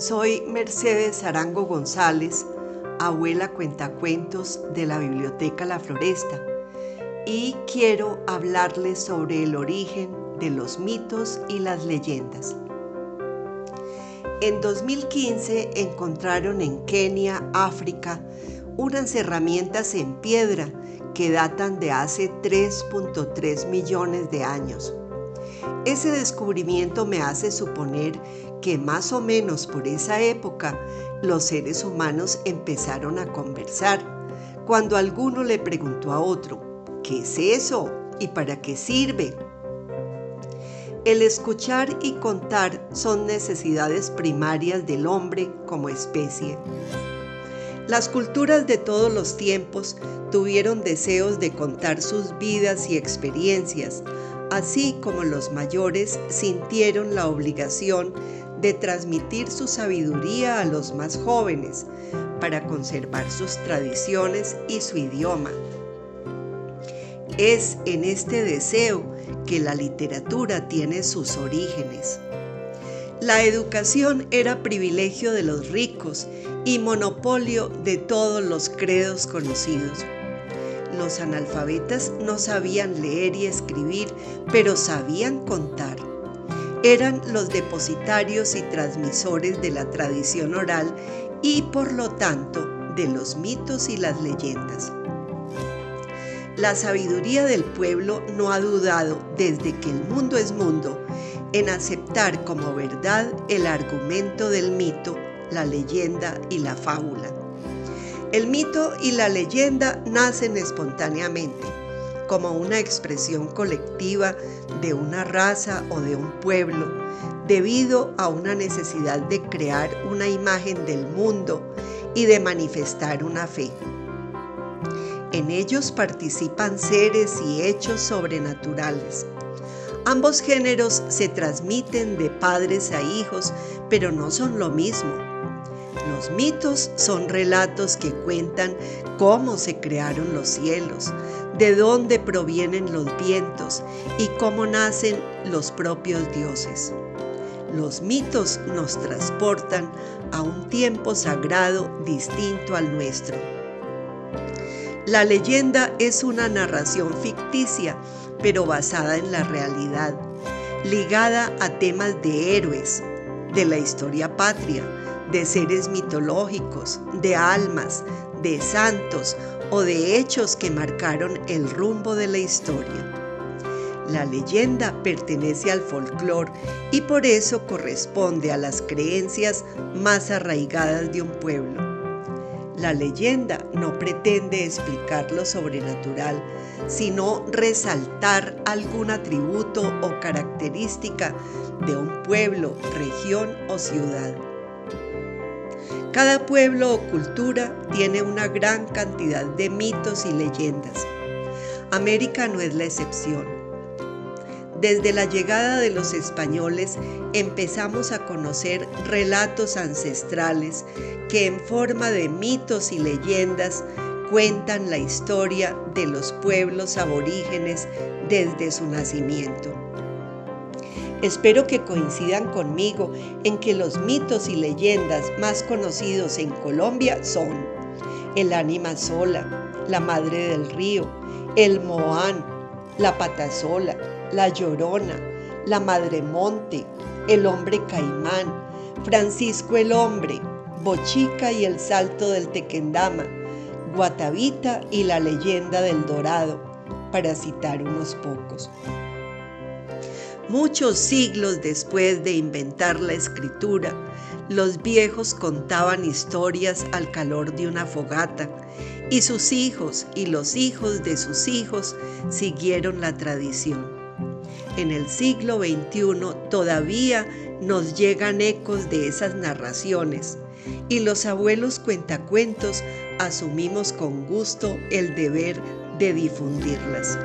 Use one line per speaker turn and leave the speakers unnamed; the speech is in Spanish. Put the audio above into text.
Soy Mercedes Arango González, abuela cuentacuentos de la Biblioteca La Floresta, y quiero hablarles sobre el origen de los mitos y las leyendas. En 2015 encontraron en Kenia, África, unas herramientas en piedra que datan de hace 3.3 millones de años. Ese descubrimiento me hace suponer que más o menos por esa época los seres humanos empezaron a conversar, cuando alguno le preguntó a otro, ¿qué es eso? ¿Y para qué sirve? El escuchar y contar son necesidades primarias del hombre como especie. Las culturas de todos los tiempos tuvieron deseos de contar sus vidas y experiencias, así como los mayores sintieron la obligación de transmitir su sabiduría a los más jóvenes para conservar sus tradiciones y su idioma. Es en este deseo que la literatura tiene sus orígenes. La educación era privilegio de los ricos y monopolio de todos los credos conocidos. Los analfabetas no sabían leer y escribir, pero sabían contar eran los depositarios y transmisores de la tradición oral y por lo tanto de los mitos y las leyendas. La sabiduría del pueblo no ha dudado desde que el mundo es mundo en aceptar como verdad el argumento del mito, la leyenda y la fábula. El mito y la leyenda nacen espontáneamente como una expresión colectiva de una raza o de un pueblo, debido a una necesidad de crear una imagen del mundo y de manifestar una fe. En ellos participan seres y hechos sobrenaturales. Ambos géneros se transmiten de padres a hijos, pero no son lo mismo. Los mitos son relatos que cuentan cómo se crearon los cielos, de dónde provienen los vientos y cómo nacen los propios dioses. Los mitos nos transportan a un tiempo sagrado distinto al nuestro. La leyenda es una narración ficticia, pero basada en la realidad, ligada a temas de héroes, de la historia patria, de seres mitológicos, de almas, de santos o de hechos que marcaron el rumbo de la historia. La leyenda pertenece al folclore y por eso corresponde a las creencias más arraigadas de un pueblo. La leyenda no pretende explicar lo sobrenatural, sino resaltar algún atributo o característica de un pueblo, región o ciudad. Cada pueblo o cultura tiene una gran cantidad de mitos y leyendas. América no es la excepción. Desde la llegada de los españoles empezamos a conocer relatos ancestrales que en forma de mitos y leyendas cuentan la historia de los pueblos aborígenes desde su nacimiento. Espero que coincidan conmigo en que los mitos y leyendas más conocidos en Colombia son el ánima sola, la madre del río, el moán, la patasola, la llorona, la madre monte, el hombre caimán, Francisco el hombre, Bochica y el salto del Tequendama, Guatavita y la leyenda del Dorado, para citar unos pocos. Muchos siglos después de inventar la escritura, los viejos contaban historias al calor de una fogata y sus hijos y los hijos de sus hijos siguieron la tradición. En el siglo XXI todavía nos llegan ecos de esas narraciones y los abuelos cuentacuentos asumimos con gusto el deber de difundirlas.